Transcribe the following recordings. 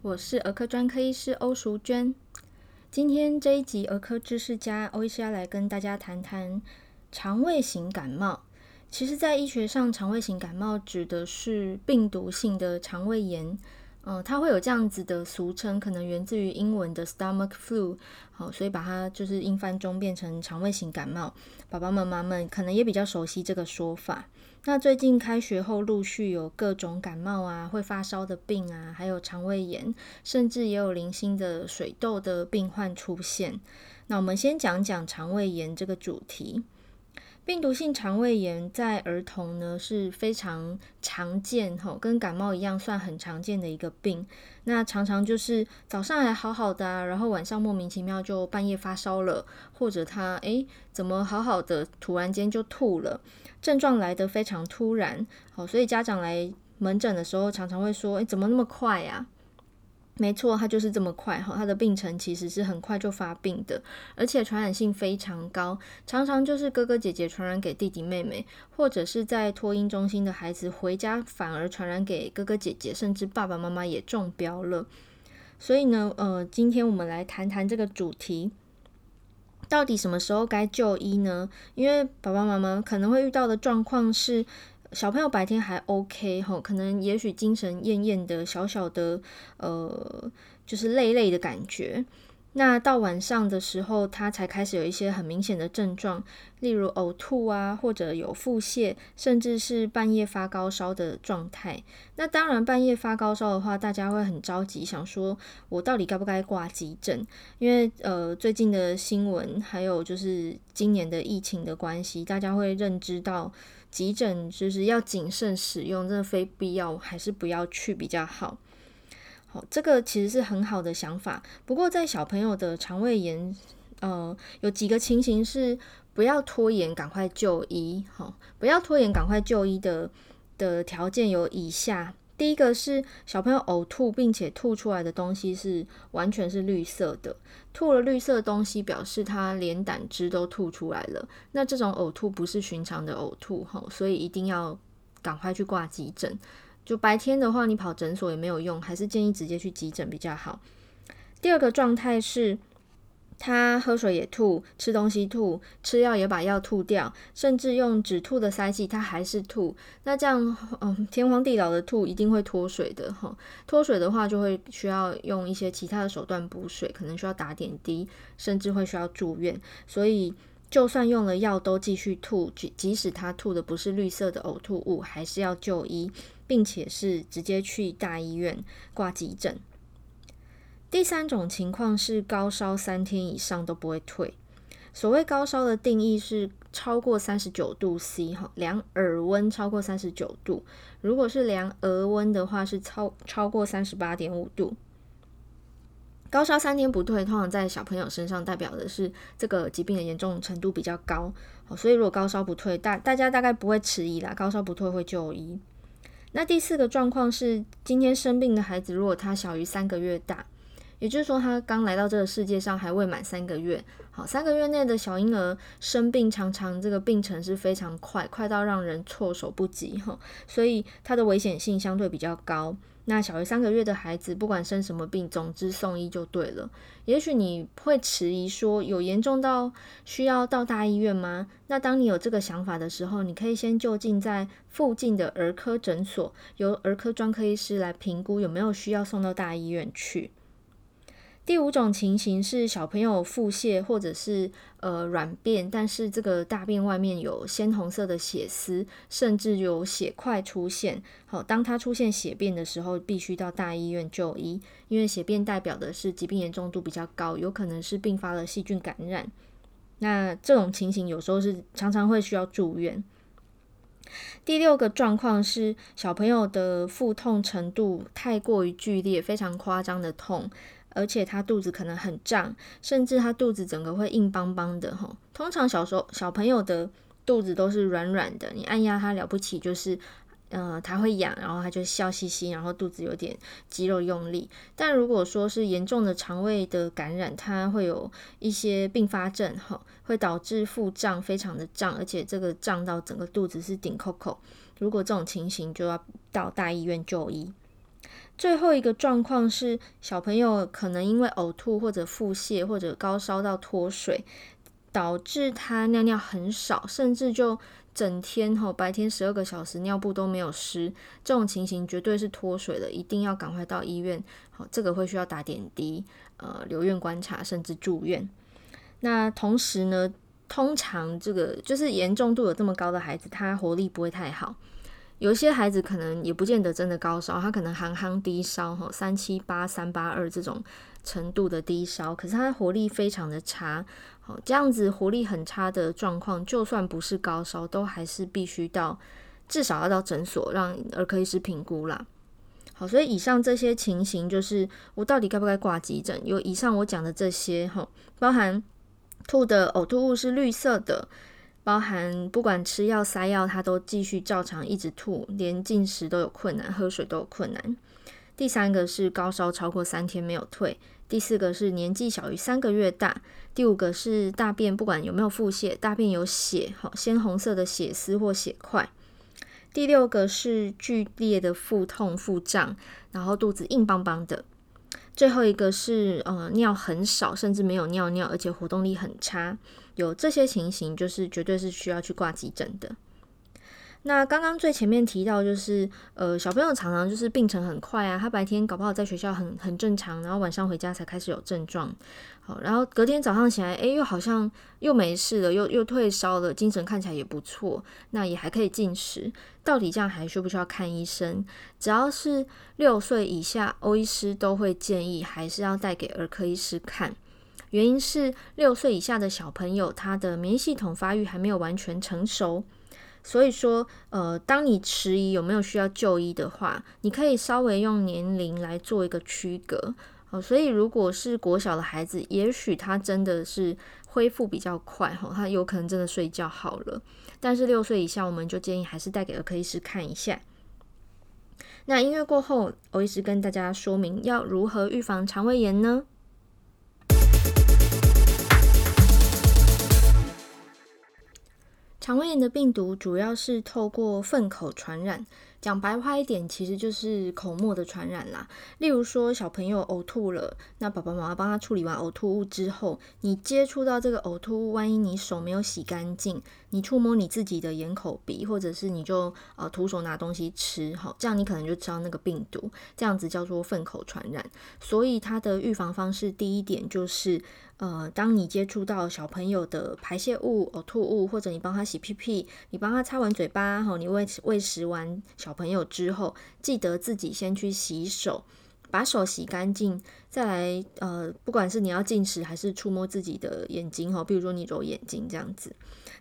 我是儿科专科医师欧淑娟。今天这一集儿科知识家欧医师要来跟大家谈谈肠胃型感冒。其实，在医学上，肠胃型感冒指的是病毒性的肠胃炎。嗯，它会有这样子的俗称，可能源自于英文的 stomach flu，好，所以把它就是英翻中变成肠胃型感冒。爸爸妈妈们可能也比较熟悉这个说法。那最近开学后，陆续有各种感冒啊，会发烧的病啊，还有肠胃炎，甚至也有零星的水痘的病患出现。那我们先讲讲肠胃炎这个主题。病毒性肠胃炎在儿童呢是非常常见，吼，跟感冒一样，算很常见的一个病。那常常就是早上还好好的啊，然后晚上莫名其妙就半夜发烧了，或者他诶怎么好好的，突然间就吐了，症状来得非常突然，好，所以家长来门诊的时候常常会说，诶，怎么那么快呀？没错，它就是这么快哈，它的病程其实是很快就发病的，而且传染性非常高，常常就是哥哥姐姐传染给弟弟妹妹，或者是在托婴中心的孩子回家反而传染给哥哥姐姐，甚至爸爸妈妈也中标了。所以呢，呃，今天我们来谈谈这个主题，到底什么时候该就医呢？因为爸爸妈妈可能会遇到的状况是。小朋友白天还 OK 吼，可能也许精神厌厌的，小小的呃，就是累累的感觉。那到晚上的时候，他才开始有一些很明显的症状，例如呕吐啊，或者有腹泻，甚至是半夜发高烧的状态。那当然，半夜发高烧的话，大家会很着急，想说我到底该不该挂急诊？因为呃，最近的新闻还有就是今年的疫情的关系，大家会认知到。急诊就是要谨慎使用，真的非必要还是不要去比较好。好，这个其实是很好的想法。不过在小朋友的肠胃炎，呃，有几个情形是不要拖延，赶快就医。好，不要拖延，赶快就医的的条件有以下。第一个是小朋友呕吐，并且吐出来的东西是完全是绿色的，吐了绿色的东西，表示他连胆汁都吐出来了。那这种呕吐不是寻常的呕吐，吼，所以一定要赶快去挂急诊。就白天的话，你跑诊所也没有用，还是建议直接去急诊比较好。第二个状态是。他喝水也吐，吃东西吐，吃药也把药吐掉，甚至用止吐的塞剂，他还是吐。那这样，嗯，天荒地老的吐，一定会脱水的哈。脱水的话，就会需要用一些其他的手段补水，可能需要打点滴，甚至会需要住院。所以，就算用了药都继续吐，即即使他吐的不是绿色的呕吐物，还是要就医，并且是直接去大医院挂急诊。第三种情况是高烧三天以上都不会退。所谓高烧的定义是超过三十九度 C 哈，量耳温超过三十九度。如果是量额温的话，是超超过三十八点五度。高烧三天不退，通常在小朋友身上代表的是这个疾病的严重程度比较高。所以如果高烧不退，大大家大概不会迟疑啦，高烧不退会就医。那第四个状况是，今天生病的孩子，如果他小于三个月大。也就是说，他刚来到这个世界上还未满三个月。好，三个月内的小婴儿生病，常常这个病程是非常快，快到让人措手不及哈。所以他的危险性相对比较高。那小于三个月的孩子，不管生什么病，总之送医就对了。也许你会迟疑说，有严重到需要到大医院吗？那当你有这个想法的时候，你可以先就近在附近的儿科诊所，由儿科专科医师来评估有没有需要送到大医院去。第五种情形是小朋友腹泻或者是呃软便，但是这个大便外面有鲜红色的血丝，甚至有血块出现。好，当他出现血便的时候，必须到大医院就医，因为血便代表的是疾病严重度比较高，有可能是并发了细菌感染。那这种情形有时候是常常会需要住院。第六个状况是小朋友的腹痛程度太过于剧烈，非常夸张的痛。而且他肚子可能很胀，甚至他肚子整个会硬邦邦的哈。通常小时候小朋友的肚子都是软软的，你按压他了不起就是，呃，他会痒，然后他就笑嘻嘻，然后肚子有点肌肉用力。但如果说是严重的肠胃的感染，它会有一些并发症哈，会导致腹胀非常的胀，而且这个胀到整个肚子是顶扣扣。如果这种情形，就要到大医院就医。最后一个状况是，小朋友可能因为呕吐或者腹泻或者高烧到脱水，导致他尿尿很少，甚至就整天吼白天十二个小时尿布都没有湿，这种情形绝对是脱水了，一定要赶快到医院。好，这个会需要打点滴，呃，留院观察，甚至住院。那同时呢，通常这个就是严重度有这么高的孩子，他活力不会太好。有些孩子可能也不见得真的高烧，他可能憨憨低烧，吼三七八、三八二这种程度的低烧，可是他的活力非常的差，好，这样子活力很差的状况，就算不是高烧，都还是必须到至少要到诊所让儿科医师评估啦。好，所以以上这些情形，就是我到底该不该挂急诊？有以上我讲的这些，吼，包含吐的呕吐物是绿色的。包含不管吃药塞药，他都继续照常一直吐，连进食都有困难，喝水都有困难。第三个是高烧超过三天没有退。第四个是年纪小于三个月大。第五个是大便不管有没有腹泻，大便有血，好鲜红色的血丝或血块。第六个是剧烈的腹痛腹胀，然后肚子硬邦邦的。最后一个是呃尿很少，甚至没有尿尿，而且活动力很差。有这些情形，就是绝对是需要去挂急诊的。那刚刚最前面提到，就是呃，小朋友常常就是病程很快啊，他白天搞不好在学校很很正常，然后晚上回家才开始有症状，好，然后隔天早上起来，诶，又好像又没事了，又又退烧了，精神看起来也不错，那也还可以进食，到底这样还需不需要看医生？只要是六岁以下，欧医师都会建议还是要带给儿科医师看。原因是六岁以下的小朋友，他的免疫系统发育还没有完全成熟，所以说，呃，当你迟疑有没有需要就医的话，你可以稍微用年龄来做一个区隔。哦，所以如果是国小的孩子，也许他真的是恢复比较快，哈，他有可能真的睡觉好了。但是六岁以下，我们就建议还是带给儿科医师看一下。那音乐过后，欧医师跟大家说明要如何预防肠胃炎呢？肠胃炎的病毒主要是透过粪口传染。讲白话一点，其实就是口沫的传染啦。例如说，小朋友呕吐了，那爸爸妈妈帮他处理完呕吐物之后，你接触到这个呕吐物，万一你手没有洗干净，你触摸你自己的眼、口、鼻，或者是你就呃徒手拿东西吃，好，这样你可能就知道那个病毒，这样子叫做粪口传染。所以它的预防方式，第一点就是。呃，当你接触到小朋友的排泄物、呕吐物，或者你帮他洗屁屁，你帮他擦完嘴巴，吼，你喂喂食完小朋友之后，记得自己先去洗手，把手洗干净，再来，呃，不管是你要进食还是触摸自己的眼睛，哈，比如说你揉眼睛这样子。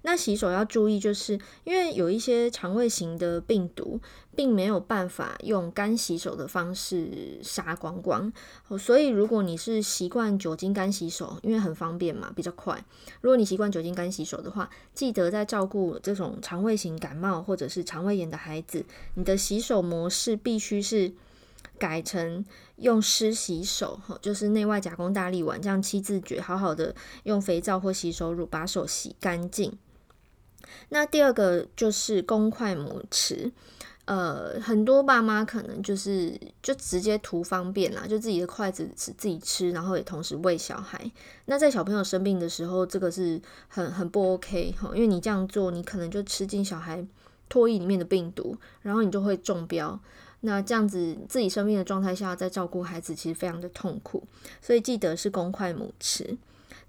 那洗手要注意，就是因为有一些肠胃型的病毒，并没有办法用干洗手的方式杀光光，所以如果你是习惯酒精干洗手，因为很方便嘛，比较快。如果你习惯酒精干洗手的话，记得在照顾这种肠胃型感冒或者是肠胃炎的孩子，你的洗手模式必须是改成用湿洗手，就是内外夹弓大力丸，这样七字诀，好好的用肥皂或洗手乳把手洗干净。那第二个就是公筷母匙，呃，很多爸妈可能就是就直接图方便啦，就自己的筷子是自己吃，然后也同时喂小孩。那在小朋友生病的时候，这个是很很不 OK 哈，因为你这样做，你可能就吃进小孩唾液里面的病毒，然后你就会中标。那这样子自己生病的状态下，在照顾孩子，其实非常的痛苦。所以记得是公筷母匙。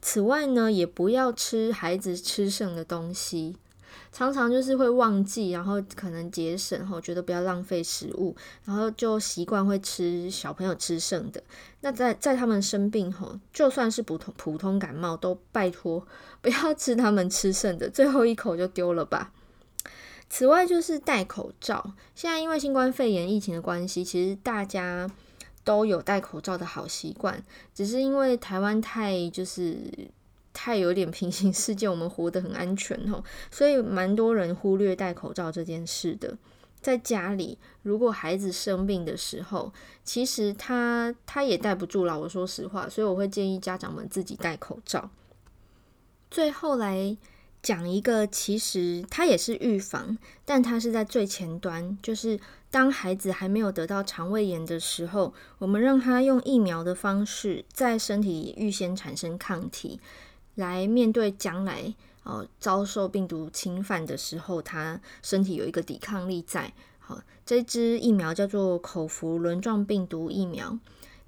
此外呢，也不要吃孩子吃剩的东西。常常就是会忘记，然后可能节省后觉得不要浪费食物，然后就习惯会吃小朋友吃剩的。那在在他们生病后，就算是普通普通感冒，都拜托不要吃他们吃剩的，最后一口就丢了吧。此外就是戴口罩，现在因为新冠肺炎疫情的关系，其实大家都有戴口罩的好习惯，只是因为台湾太就是。太有点平行世界，我们活得很安全吼，所以蛮多人忽略戴口罩这件事的。在家里，如果孩子生病的时候，其实他他也戴不住了。我说实话，所以我会建议家长们自己戴口罩。最后来讲一个，其实它也是预防，但它是在最前端，就是当孩子还没有得到肠胃炎的时候，我们让他用疫苗的方式，在身体预先产生抗体，来面对将来哦遭受病毒侵犯的时候，他身体有一个抵抗力在。好，这支疫苗叫做口服轮状病毒疫苗。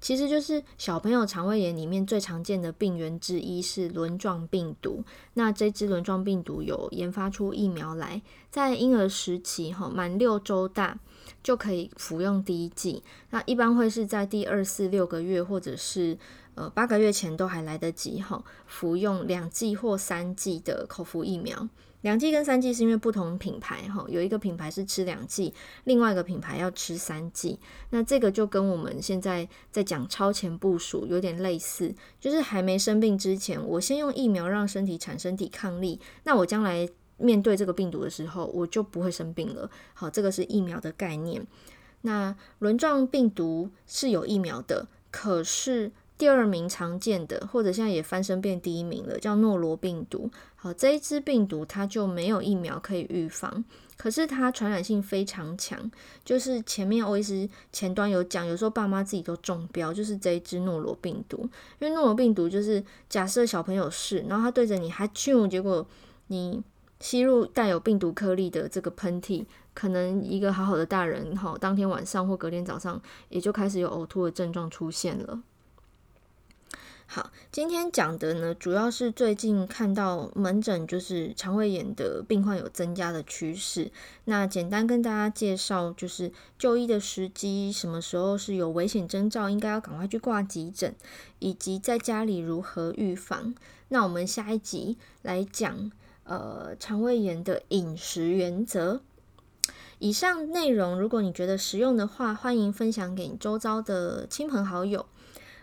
其实就是小朋友肠胃炎里面最常见的病原之一是轮状病毒。那这支轮状病毒有研发出疫苗来，在婴儿时期哈，满六周大就可以服用第一剂。那一般会是在第二、四、六个月或者是呃八个月前都还来得及哈，服用两剂或三剂的口服疫苗。两剂跟三剂是因为不同品牌哈，有一个品牌是吃两剂，另外一个品牌要吃三剂。那这个就跟我们现在在讲超前部署有点类似，就是还没生病之前，我先用疫苗让身体产生抵抗力，那我将来面对这个病毒的时候，我就不会生病了。好，这个是疫苗的概念。那轮状病毒是有疫苗的，可是。第二名常见的，或者现在也翻身变第一名了，叫诺罗病毒。好，这一支病毒它就没有疫苗可以预防，可是它传染性非常强。就是前面欧医师前端有讲，有时候爸妈自己都中标，就是这一支诺罗病毒。因为诺罗病毒就是假设小朋友是，然后他对着你还啾，结果你吸入带有病毒颗粒的这个喷嚏，可能一个好好的大人，好，当天晚上或隔天早上也就开始有呕吐的症状出现了。好，今天讲的呢，主要是最近看到门诊就是肠胃炎的病患有增加的趋势。那简单跟大家介绍，就是就医的时机，什么时候是有危险征兆，应该要赶快去挂急诊，以及在家里如何预防。那我们下一集来讲，呃，肠胃炎的饮食原则。以上内容，如果你觉得实用的话，欢迎分享给周遭的亲朋好友。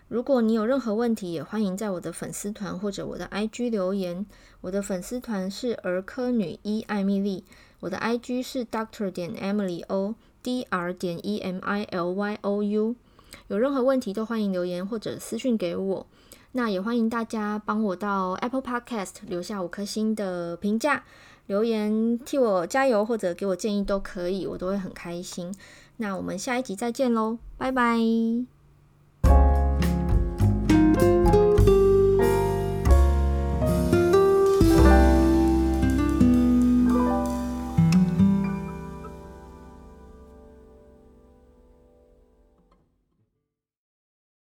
如果你有任何问题，也欢迎在我的粉丝团或者我的 IG 留言。我的粉丝团是儿科女医艾米莉，我的 IG 是 Doctor 点 Emily O，Dr 点 E M I L Y O U。有任何问题都欢迎留言或者私讯给我。那也欢迎大家帮我到 Apple Podcast 留下五颗星的评价，留言替我加油或者给我建议都可以，我都会很开心。那我们下一集再见喽，拜拜。